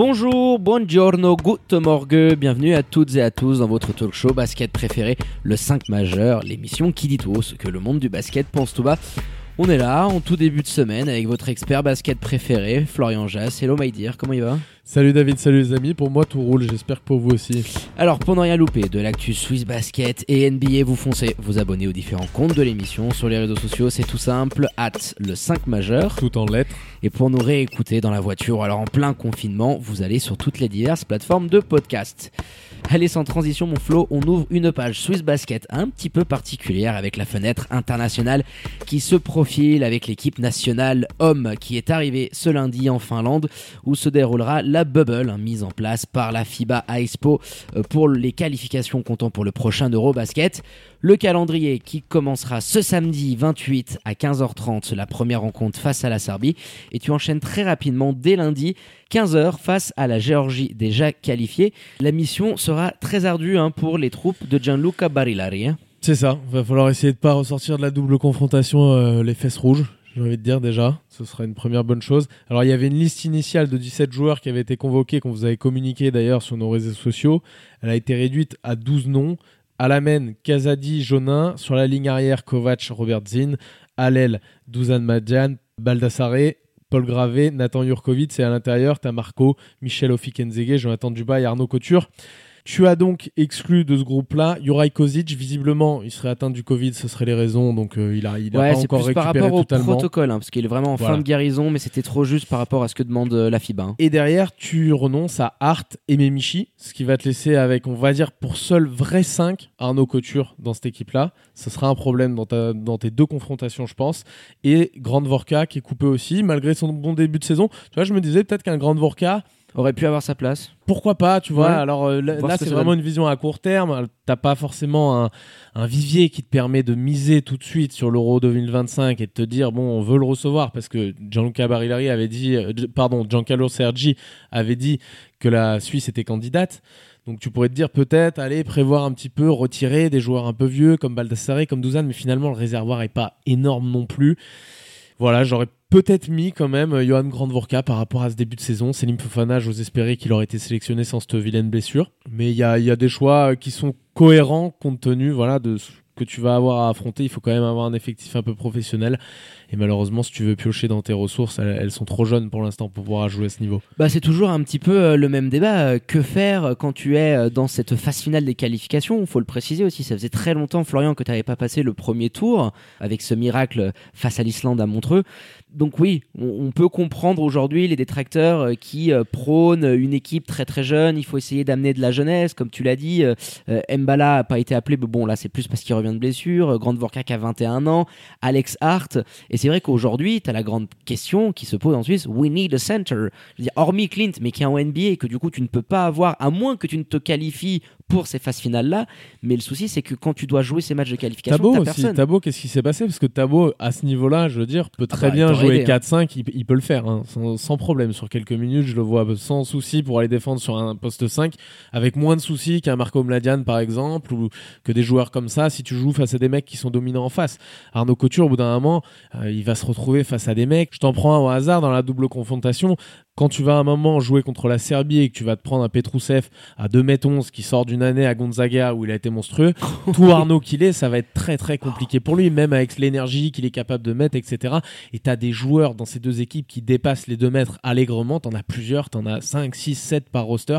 Bonjour, buongiorno, good morgue, bienvenue à toutes et à tous dans votre talk show basket préféré, le 5 majeur, l'émission qui dit tout ce que le monde du basket pense tout bas. On est là en tout début de semaine avec votre expert basket préféré, Florian Jass. Hello my dear, comment il va? Salut David, salut les amis. Pour moi tout roule, j'espère que pour vous aussi. Alors pour ne rien louper de l'actu Swiss Basket et NBA, vous foncez vous abonnez aux différents comptes de l'émission sur les réseaux sociaux, c'est tout simple, at le 5 majeur. Tout en lettres. Et pour nous réécouter dans la voiture, alors en plein confinement, vous allez sur toutes les diverses plateformes de podcast. Allez, sans transition, mon Flo, on ouvre une page Swiss Basket un petit peu particulière avec la fenêtre internationale qui se profile avec l'équipe nationale homme qui est arrivée ce lundi en Finlande où se déroulera la bubble hein, mise en place par la FIBA Expo euh, pour les qualifications comptant pour le prochain Eurobasket. Le calendrier qui commencera ce samedi 28 à 15h30, la première rencontre face à la Serbie. Et tu enchaînes très rapidement dès lundi 15h face à la Géorgie déjà qualifiée. La mission sera très ardue hein, pour les troupes de Gianluca Barilari. Hein. C'est ça, va falloir essayer de pas ressortir de la double confrontation euh, les fesses rouges, j'ai envie de dire déjà, ce sera une première bonne chose. Alors il y avait une liste initiale de 17 joueurs qui avait été convoqués, qu'on vous avait communiqué d'ailleurs sur nos réseaux sociaux. Elle a été réduite à 12 noms. Alamen, Kazadi, Jonin. Sur la ligne arrière, Kovac, Robert Zinn. À Douzan Madjan, Baldassare, Paul Gravé, Nathan Jurkovic. Et à l'intérieur, t'as Marco, Michel Ofikenzege, Jonathan Duba et Arnaud Couture. Tu as donc exclu de ce groupe-là Juraj Kozic. Visiblement, il serait atteint du Covid, ce seraient les raisons. Donc, euh, il a, il a ouais, pas encore plus par récupéré rapport totalement. au protocole, hein, parce qu'il est vraiment en Voilà. fin de guérison, mais c'était trop juste par rapport à ce que demande euh, la FIBA. hein. Et derrière, tu renonces à Hart et Memichi, ce qui va te laisser avec, on va dire, pour seul vrai 5, Arnaud Couture dans cette équipe-là. Ce sera un problème dans, ta- dans tes deux confrontations, je pense. Et Grande Vorka qui est coupé aussi, malgré son bon début de saison. Tu vois, je me disais peut-être qu'un Grande Vorka, Aurait pu avoir sa place. pourquoi pas, tu vois. Ouais. Alors euh, là, c'est vraiment donne. une vision à court terme. T'as pas forcément un, un vivier qui te permet de miser tout de suite sur l'Euro 2025 et de te dire bon, on veut le recevoir parce que Gianluca Barillari avait dit, euh, pardon, Giancarlo Sergi avait dit que la Suisse était candidate. Donc tu pourrais te dire peut-être aller prévoir un petit peu retirer des joueurs un peu vieux comme Baldassare, comme Douzan, mais finalement le réservoir est pas énorme non plus. Voilà, j'aurais peut-être mis quand même euh, Johan Grandvorka par rapport à ce début de saison. Selim Fofana, j'ose espérer qu'il aurait été sélectionné sans cette vilaine blessure. Mais il y a, y a des choix qui sont cohérents compte tenu voilà, de ce que tu vas avoir à affronter. Il faut quand même avoir un effectif un peu professionnel. Et malheureusement, si tu veux piocher dans tes ressources, elles, sont trop jeunes pour l'instant pour pouvoir jouer à ce niveau. Bah, c'est toujours un petit peu euh, le même débat. Euh, Que faire quand tu es euh, dans cette phase finale des qualifications? Il faut le préciser aussi. Ça faisait très longtemps, Florian, que tu n'avais pas passé le premier tour avec ce miracle face à l'Islande à Montreux. Donc oui, on, peut comprendre aujourd'hui les détracteurs qui prônent une équipe très très jeune. Il faut essayer d'amener de la jeunesse, comme tu l'as dit. Mbala a pas été appelé, mais bon là c'est plus parce qu'il revient de blessure. Grande Vorkak a 21 ans, Alex Hart. C'est vrai qu'aujourd'hui, tu as la grande question qui se pose en Suisse. We need a center. Je veux dire, hormis Clint, mais qui est en NBA et que du coup tu ne peux pas avoir, à moins que tu ne te qualifies pour ces phases finales là. Mais le souci c'est que quand tu dois jouer ces matchs de qualification, Tabo aussi, personne. Tabo, qu'est-ce qui s'est passé? Parce que Tabo, à ce niveau-là, je veux dire, peut très bah, bien jouer aidé, hein. 4-5, il, il peut le faire, hein, sans, sans problème. Sur quelques minutes, je le vois sans souci pour aller défendre sur un poste 5, avec moins de soucis qu'un Marco Mladian, par exemple, ou que des joueurs comme ça, si tu joues face à des mecs qui sont dominants en face. Arnaud Couture, au bout d'un moment, euh, il va se retrouver face à des mecs. Je t'en prends un au hasard dans la double confrontation. Quand tu vas à un moment jouer contre la Serbie et que tu vas te prendre un Petrousev à 2m11 qui sort d'une année à Gonzaga où il a été monstrueux, tout Arnaud qu'il est, ça va être très très compliqué pour lui, même avec l'énergie qu'il est capable de mettre, etc. Et tu as des joueurs dans ces deux équipes qui dépassent les 2 mètres allègrement. Tu en as plusieurs, tu en as 5, 6, 7 par roster.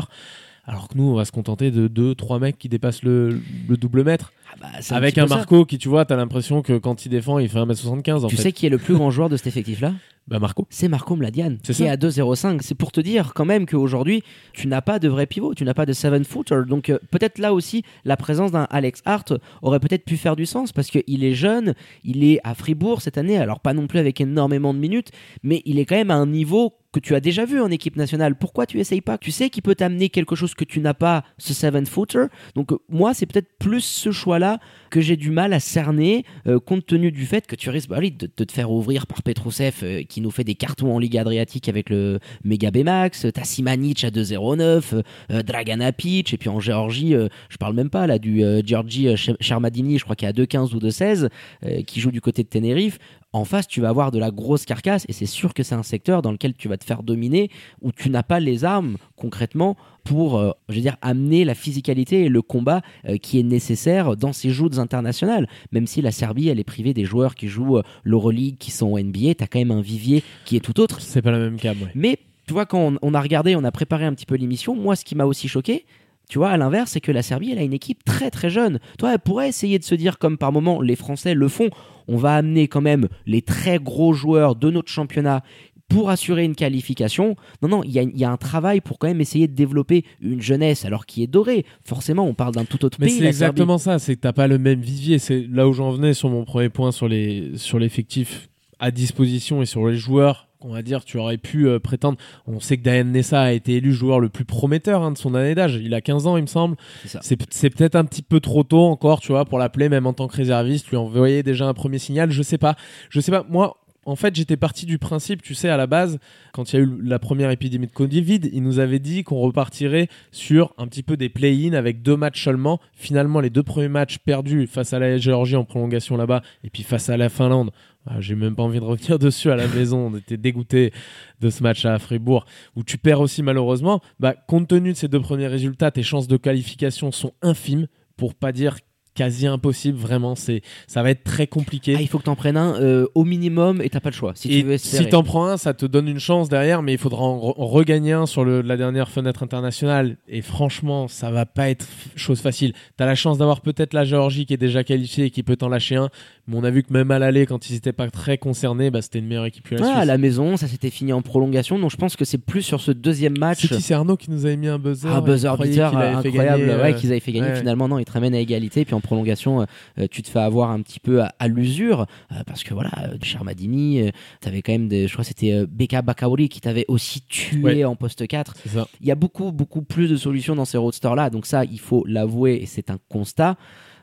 Alors que nous, on va se contenter de 2, 3 mecs qui dépassent le, le double mètre. Ah bah, Avec un ça. Marco qui, tu vois, tu as l'impression que quand il défend, il fait 1m75 en Tu fait. sais qui est le plus grand joueur de cet effectif là Bah Marco. c'est Marco Mladian C'est qui est à 2,05. C'est pour te dire quand même qu'aujourd'hui, tu n'as pas de vrai pivot, tu n'as pas de seven footer. Donc euh, peut-être là aussi, la présence d'un Alex Hart aurait peut-être pu faire du sens parce qu'il est jeune, il est à Fribourg cette année, alors pas non plus avec énormément de minutes, mais il est quand même à un niveau que tu as déjà vu en équipe nationale. Pourquoi tu essayes pas? Tu sais qu'il peut t'amener quelque chose que tu n'as pas, ce seven footer. Donc euh, moi, c'est peut-être plus ce choix-là que j'ai du mal à cerner, euh, compte tenu du fait que tu risques bah de, de te faire ouvrir par Petrousev euh, qui nous fait des cartons en Ligue Adriatique avec le Mega B-Max, t'as Simanic à 2,09, euh, Dragana Pitch, et puis en Géorgie, euh, je parle même pas là du euh, Georgi euh, Cher- Chermadini, je crois qu'il est à 2,15 ou 2,16, euh, qui joue du côté de Tenerife. En face, tu vas avoir de la grosse carcasse, et c'est sûr que c'est un secteur dans lequel tu vas te faire dominer, où tu n'as pas les armes concrètement pour, euh, je veux dire, amener la physicalité et le combat euh, qui est nécessaire dans ces joutes internationales. Même si la Serbie, elle est privée des joueurs qui jouent euh, l'Euroleague, qui sont au NBA, tu as quand même un vivier qui est tout autre. C'est pas la même cam, ouais. Mais tu vois, quand on, on a regardé, on a préparé un petit peu l'émission, moi, ce qui m'a aussi choqué, tu vois, à l'inverse, c'est que la Serbie, elle a une équipe très très jeune. Toi, elle pourrait essayer de se dire, comme par moment les Français le font, on va amener quand même les très gros joueurs de notre championnat pour assurer une qualification. Non, non, il y, a- il y a un travail pour quand même essayer de développer une jeunesse, alors qui est dorée. Forcément, on parle d'un tout autre Mais pays. c'est la Serbie. exactement ça, c'est que t'as pas le même vivier. C'est là où j'en venais sur mon premier point sur les sur l'effectif à disposition et sur les joueurs. On va dire, tu aurais pu euh, prétendre. On sait que Dayan Nessa a été élu joueur le plus prometteur hein, de son année d'âge. Il a 15 ans, il me semble. C'est ça. C'est c'est peut-être un petit peu trop tôt encore, tu vois, pour l'appeler, même en tant que réserviste. Lui envoyer déjà un premier signal. Je sais pas. Je sais pas. Moi, en fait, j'étais parti du principe, tu sais, à la base, quand il y a eu la première épidémie de Covid, il nous avait dit qu'on repartirait sur un petit peu des play-in avec deux matchs seulement. Finalement, les deux premiers matchs perdus face à la Géorgie en prolongation là-bas et puis face à la Finlande. ah, J'ai même pas envie de revenir dessus à la maison. On était dégoûté de ce match à Fribourg où tu perds aussi malheureusement. Bah, compte tenu de ces deux premiers résultats, tes chances de qualification sont infimes pour pas dire quasi impossible. Vraiment, c'est ça va être très compliqué. Ah, il faut que tu en prennes un euh, au minimum et t'as pas le choix. Si tu veux Et espérer. si t'en prends un, ça te donne une chance derrière, mais il faudra en, re- en regagner un sur le- la dernière fenêtre internationale. Et franchement, ça va pas être chose facile. T'as la chance d'avoir peut-être la Géorgie qui est déjà qualifiée et qui peut t'en lâcher un. Mais on a vu que même à l'aller, quand ils étaient pas très concernés, bah, c'était une meilleure équipe que la Ouais, Suisse. à la maison, ça s'était fini en prolongation. Donc je pense que c'est plus sur ce deuxième match. C'est qui C'est Arnaud qui nous avait mis un buzzer. Un Il buzzer beater qu'il avait fait incroyable, gagner, ouais, euh, qu'ils avaient fait gagner. ouais. Finalement, non, ils te ramènent à égalité. Puis en prolongation, euh, tu te fais avoir un petit peu à, à l'usure. euh, parce que voilà, euh, Charmadini, euh, t'avais quand même des. Je crois que c'était euh, Beka Bakaori qui t'avait aussi tué Ouais. en poste 4. C'est ça. Il y a beaucoup, beaucoup plus de solutions dans ces roadsters-là. Donc ça, il faut l'avouer et c'est un constat.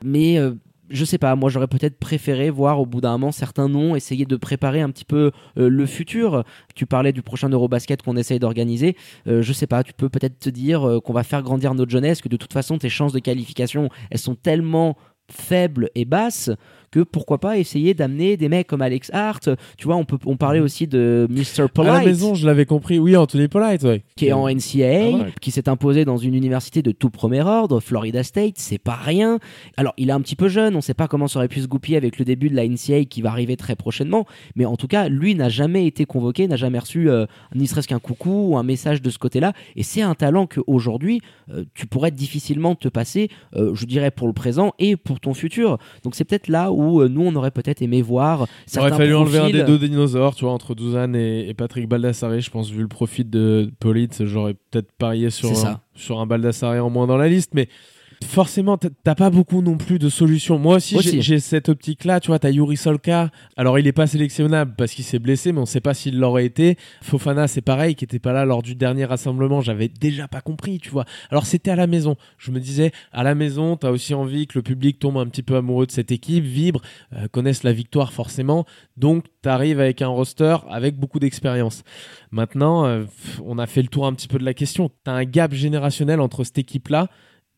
Mais euh, je sais pas, moi j'aurais peut-être préféré voir au bout d'un moment certains noms, essayer de préparer un petit peu euh, le futur. Tu parlais du prochain Eurobasket qu'on essaye d'organiser. Euh, je sais pas, tu peux peut-être te dire euh, qu'on va faire grandir notre jeunesse, que de toute façon tes chances de qualification, elles sont tellement faibles et basses que pourquoi pas essayer d'amener des mecs comme Alex Hart. Tu vois, on peut on parlait aussi de Mr. Polite À la maison, je l'avais compris. Oui, Anthony Polite, ouais. qui est en NCAA, Ah ouais. qui s'est imposé dans une université de tout premier ordre, Florida State, c'est pas rien. Alors, il est un petit peu jeune, on sait pas comment ça aurait pu se goupiller avec le début de la NCAA qui va arriver très prochainement, mais en tout cas, lui n'a jamais été convoqué, n'a jamais reçu euh, ni serait-ce qu'un coucou ou un message de ce côté-là, et c'est un talent qu'aujourd'hui, euh, tu pourrais difficilement te passer, euh, je dirais pour le présent et pour ton futur. Donc, c'est peut-être là où euh, nous, on aurait peut-être aimé voir Il aurait fallu enlever un des deux dinosaures, tu vois, entre Douzane et, et Patrick Baldassare. Je pense, vu le profit de Politz, j'aurais peut-être parié sur un, sur un Baldassare en moins dans la liste. Mais forcément, t'as- pas beaucoup non plus de solutions. Moi aussi, Aussi. j'ai- cette optique-là. Tu vois, t'as Yuri Solka. Alors, il est pas sélectionnable parce qu'il s'est blessé, mais on sait pas s'il l'aurait été. Fofana, c'est pareil, qui était pas là lors du dernier rassemblement. J'avais déjà pas compris, tu vois. Alors, c'était à la maison. Je me disais, à la maison, t'as aussi envie que le public tombe un petit peu amoureux de cette équipe, vibre, euh, connaisse la victoire forcément. Donc, t'arrives avec un roster avec beaucoup d'expérience. Maintenant, euh, on a fait le tour un petit peu de la question. T'as un gap générationnel entre cette équipe-là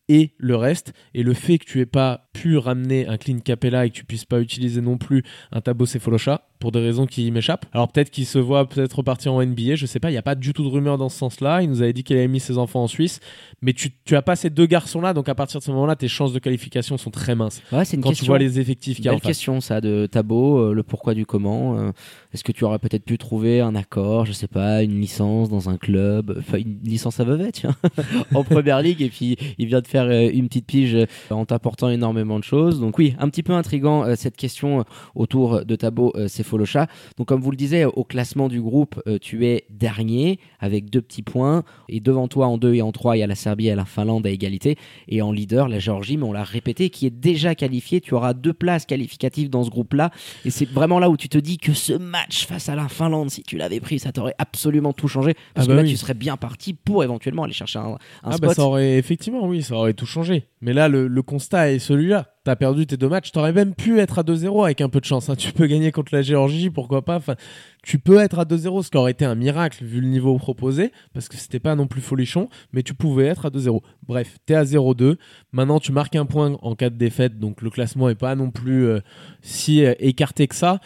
et le reste. Et le fait que tu aies pas pu ramener un Clean Capella et que tu puisses pas utiliser non plus un Tabo Cephalosha pour des raisons qui m'échappent. Alors peut-être qu'il se voit peut-être repartir en NBA, je sais pas, il n'y a pas du tout de rumeur dans ce sens-là. Il nous avait dit qu'il avait mis ses enfants en Suisse, mais tu, tu as pas ces deux garçons-là, donc à partir de ce moment-là, tes chances de qualification sont très minces. Ouais, c'est une Quand question. tu vois les effectifs qu'il y a en face. question ça de Tabo, euh, le pourquoi du comment. euh, Est-ce que tu aurais peut-être pu trouver un accord, je sais pas, une licence dans un club, enfin une licence à Vevey, tiens, en première ligue, et puis il vient de faire euh, une petite pige euh, en t'apportant énormément de choses. Donc oui, un petit peu intrigant euh, cette question autour de Tabo Cephalosha. Donc comme vous le disiez, au classement du groupe, tu es dernier avec deux petits points, et devant toi en deux et en trois, il y a la Serbie et la Finlande à égalité, et en leader la Géorgie, mais on l'a répété, qui est déjà qualifiée. Tu auras deux places qualificatives dans ce groupe-là, et c'est vraiment là où tu te dis que ce match face à la Finlande, si tu l'avais pris, ça t'aurait absolument tout changé, parce Ah que bah là oui. tu serais bien parti pour éventuellement aller chercher un, un Ah spot. bah ça aurait effectivement oui ça aurait tout changé. Mais là le, le constat est celui-là. T'as perdu tes deux matchs t'aurais même pu être à 2-0 avec un peu de chance hein. tu peux gagner contre la Géorgie pourquoi pas. Enfin tu peux être à 2-0 ce qui aurait été un miracle vu le niveau proposé parce que c'était pas non plus folichon mais tu pouvais être à 2-0 bref t'es à 0-2 maintenant tu marques un point en cas de défaite donc le classement est pas non plus euh, si euh, écarté que ça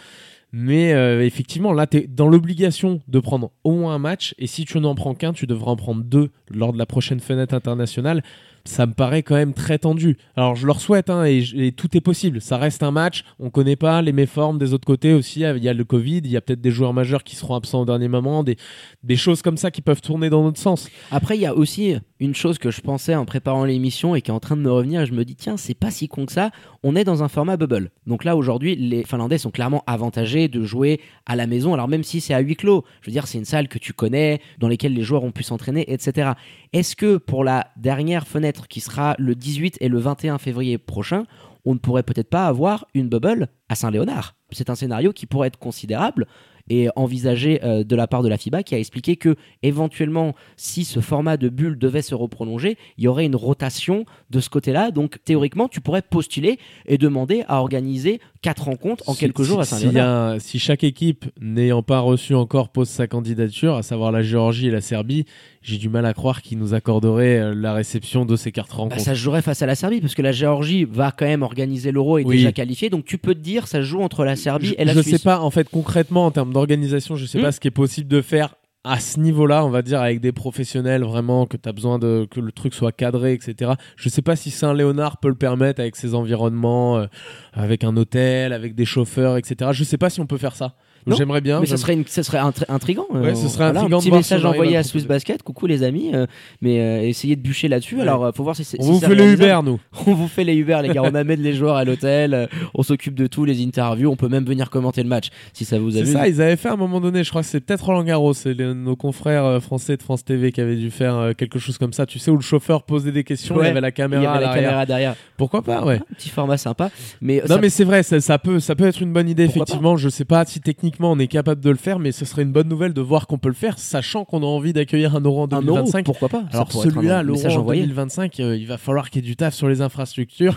mais euh, effectivement, là, tu es dans l'obligation de prendre au moins un match. Et si tu n'en prends qu'un, tu devras en prendre deux lors de la prochaine fenêtre internationale. Ça me paraît quand même très tendu. Alors, je leur souhaite, hein, et, tout est possible. Ça reste un match. On connaît pas les méformes des autres côtés aussi. Il y a le Covid. Il y a peut-être des joueurs majeurs qui seront absents au dernier moment. Des, des choses comme ça qui peuvent tourner dans notre sens. Après, il y a aussi une chose que je pensais en préparant l'émission et qui est en train de me revenir. Je me dis, tiens, c'est pas si con que ça. On est dans un format bubble. Donc là, aujourd'hui, les Finlandais sont clairement avantagés de jouer à la maison. Alors même si c'est à huis clos, je veux dire, c'est une salle que tu connais, dans laquelle les joueurs ont pu s'entraîner, etc. Est-ce que pour la dernière fenêtre qui sera le 18 et le 21 février prochain, on ne pourrait peut-être pas avoir une bubble à Saint-Léonard? C'est un scénario qui pourrait être considérable et envisagé euh, de la part de la FIBA qui a expliqué que éventuellement si ce format de bulle devait se reprolonger, il y aurait une rotation de ce côté-là. Donc théoriquement, tu pourrais postuler et demander à organiser quatre rencontres en Si- quelques jours à Saint-Léonard. Si chaque équipe n'ayant pas reçu encore pose sa candidature, à savoir la Géorgie et la Serbie, j'ai du mal à croire qu'ils nous accorderaient euh, la réception de ces quatre Bah, rencontres. ça se jouerait face à la Serbie parce que la Géorgie va quand même organiser l'Euro et est Oui. déjà qualifiée. Donc tu peux te dire ça se joue entre la Serbie je, et la je Suisse. sais pas, en fait, concrètement, en termes d'organisation, je sais Hmm. pas ce qui est possible de faire à ce niveau-là, on va dire, avec des professionnels vraiment, que tu as besoin de que le truc soit cadré, etc. Je sais pas si Saint-Léonard peut le permettre avec ses environnements, euh, avec un hôtel, avec des chauffeurs, etc. Je sais pas si on peut faire ça. Non, J'aimerais bien. Mais ça serait, une- ça serait intri- intriguant. euh, Ouais, ce serait voilà, intriguant Un de petit message envoyé à Swiss. Basket. Coucou les amis. euh, mais euh, essayez de bûcher là-dessus. Ouais. Alors, euh, faut voir si c'est. On si vous fait les. Uber, nous. On vous fait les Uber, les gars. On amène les joueurs à l'hôtel. euh, On s'occupe de tout, les interviews. On peut même venir commenter le match si ça vous C'est ça, ils avaient fait à un moment donné, je crois que c'est peut-être Roland Garros, c'est nos confrères euh, français de France TV qui avaient dû faire euh, quelque chose comme ça, tu sais, où le chauffeur posait des questions, il Ouais. y avait la Il caméra y avait la caméra derrière. Pourquoi pas, ouais. Un petit format sympa. Mais, Non ça- mais c'est vrai, ça, ça peut, ça peut être une bonne idée Pourquoi effectivement. Je sais pas si techniquement on est capable de le faire, mais ce serait une bonne nouvelle de voir qu'on peut le faire, sachant qu'on a envie d'accueillir un euro en un euro, 2025. pourquoi pas Alors celui-là, l'euro en envoyé. 2025, euh, il va falloir qu'il y ait du taf sur les infrastructures.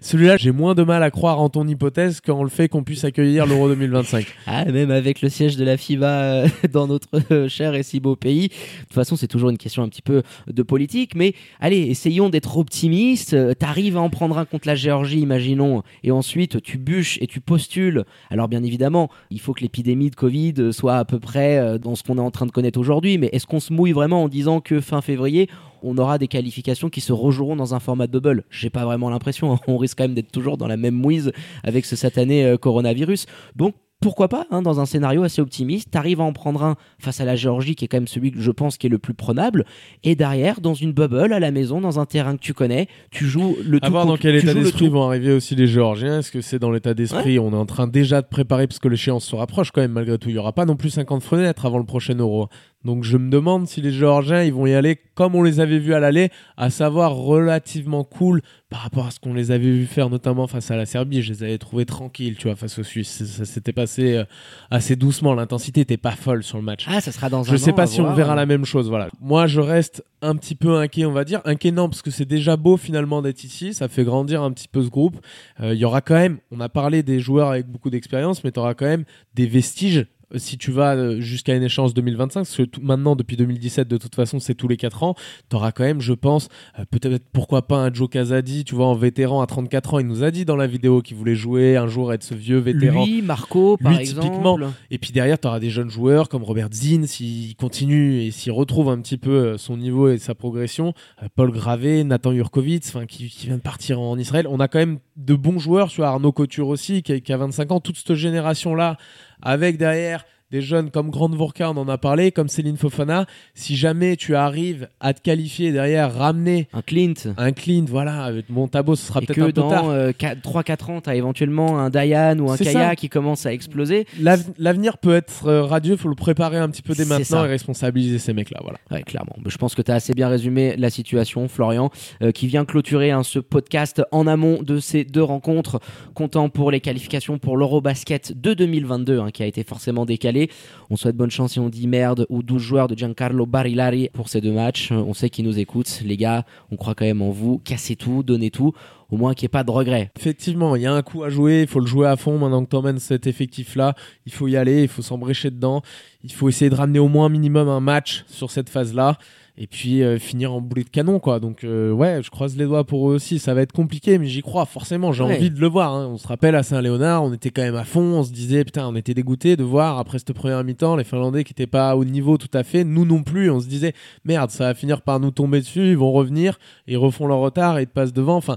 Celui-là, j'ai moins de mal à croire en ton hypothèse qu'en le fait qu'on puisse accueillir l'euro 2025. Ah, même avec le siège de la FIBA euh, dans notre euh, cher et si beau pays. De toute façon, c'est toujours une question un petit peu de politique. Mais allez, essayons d'être optimistes. Euh, T'arrives à en prendre un contre la Géorgie, imaginons, et ensuite tu bûches et tu postules. Alors, bien évidemment, il faut que l'épidémie de Covid soit à peu près dans ce qu'on est en train de connaître aujourd'hui. Mais est-ce qu'on se mouille vraiment en disant que fin février, on aura des qualifications qui se rejoueront dans un format de bubble J'ai pas vraiment l'impression. On risque quand même d'être toujours dans la même mouise avec ce satané euh, coronavirus. Donc, pourquoi pas, hein, dans un scénario assez optimiste, t'arrives à en prendre un face à la Géorgie, qui est quand même celui que je pense qui est le plus prenable, et derrière, dans une bubble, à la maison, dans un terrain que tu connais, tu joues le tout. À voir dans quel état d'esprit vont arriver aussi les Géorgiens. Est-ce que c'est dans l'état d'esprit? On est en train déjà de préparer parce que l'échéance se rapproche quand même malgré tout. Il y aura pas non plus 50 fenêtres avant le prochain Euro. Donc je me demande si les Géorgiens ils vont y aller comme on les avait vus à l'aller, à savoir relativement cool par rapport à ce qu'on les avait vus faire notamment face à la Serbie. Je les avais trouvés tranquilles, tu vois, face aux Suisses. Ça, s'était passé euh, assez doucement. L'intensité était pas folle sur le match. Ah, ça sera dans un Je sais an, pas à si on verra la même chose. Voilà. Moi, je reste un petit peu inquiet, on va dire. Inquiet non, parce que c'est déjà beau finalement d'être ici. Ça fait grandir un petit peu ce groupe. Euh, Il y aura quand même, on a parlé des joueurs avec beaucoup d'expérience, mais tu auras quand même des vestiges. Si tu vas euh, jusqu'à une échéance 2025, parce que tout- maintenant, depuis 2017, de toute façon, c'est tous les 4 ans, tu auras quand même, je pense, euh, peut-être pourquoi pas un Joe Casadi, tu vois, en vétéran à 34 ans. Il nous a dit dans la vidéo qu'il voulait jouer un jour, être ce vieux vétéran. Lui, Marco, par Lui, exemple. typiquement. Et puis derrière, tu auras des jeunes joueurs comme Robert Zinn, s'il continue et s'il retrouve un petit peu euh, son niveau et sa progression. Euh, Paul Gravé, Nathan Jurkovic, qui, qui vient de partir en Israël. On a quand même de bons joueurs. Tu Arnaud Couture aussi, qui a, qui a 25 ans. Toute cette génération-là avec derrière des jeunes comme Grande Vorka, on en a parlé, comme Céline Fofana, si jamais tu arrives à te qualifier derrière, ramener Un Clint. un Clint, voilà, avec mon tableau, ce sera peut-être que un peu dans tard. euh, 3-4 ans, tu as éventuellement un Dayan ou un Kaya ça. qui commence à exploser. L'av- L'avenir peut être euh, radieux, faut le préparer un petit peu dès maintenant ça. et responsabiliser ces mecs-là, voilà. Ouais, clairement. Mais Je pense que tu as assez bien résumé la situation, Florian, euh, qui vient clôturer hein, ce podcast en amont de ces deux rencontres, comptant pour les qualifications pour l'Eurobasket de 2022, hein, qui a été forcément décalé. On souhaite bonne chance si on dit merde ou 12 joueurs de Giancarlo Barilari pour ces deux matchs. Euh, On sait qu'ils nous écoutent. Les gars, on croit quand même en vous. Cassez tout, donnez tout, au moins qu'il n'y ait pas de regrets. Effectivement, il y a un coup à jouer, il faut le jouer à fond maintenant que tu emmènes cet effectif-là. Il faut y aller, il faut s'embrécher dedans. Il faut essayer de ramener au moins minimum un match sur cette phase-là. Et puis euh, finir en boulet de canon, quoi. Donc, euh, ouais, je croise les doigts pour eux aussi. Ça va être compliqué, mais j'y crois, forcément. J'ai Ouais. envie de le voir. hein. On se rappelle à Saint-Léonard, on était quand même à fond. On se disait, putain, on était dégoûté de voir après cette première mi-temps les Finlandais qui n'étaient pas au niveau tout à fait. Nous non plus. On se disait, merde, ça va finir par nous tomber dessus. Ils vont revenir, ils refont leur retard et ils te passent devant. Enfin.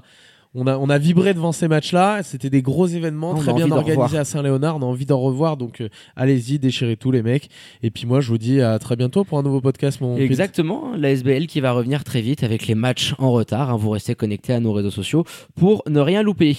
On a, on a vibré devant ces matchs-là. C'était des gros événements, On très bien organisés à Saint-Léonard. On a envie d'en revoir. Donc, euh, allez-y, déchirez tout, les mecs. Et puis, moi, je vous dis à très bientôt pour un nouveau podcast, mon Pete. Exactement, la SBL qui va revenir très vite avec les matchs en retard. hein. Vous restez connectés à nos réseaux sociaux pour ne rien louper.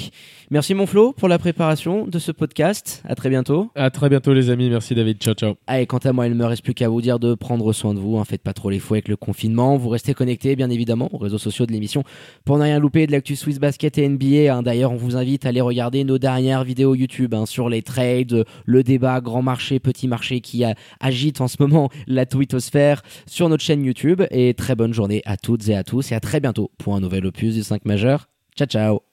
Merci mon Flo pour la préparation de ce podcast. À très bientôt. À très bientôt, les amis. Merci, David. Ciao, ciao. Allez, quant à moi, il ne me reste plus qu'à vous dire de prendre soin de vous. hein. Faites pas trop les fous avec le confinement. Vous restez connectés, bien évidemment, aux réseaux sociaux de l'émission pour ne rien louper de l'actu Swiss Basket et NBA. hein. D'ailleurs, on vous invite à aller regarder nos dernières vidéos YouTube hein, sur les trades, le débat grand marché, petit marché qui agite en ce moment la twittosphère sur notre chaîne YouTube. Et très bonne journée à toutes et à tous et à très bientôt pour un nouvel opus du 5 majeur. Ciao, ciao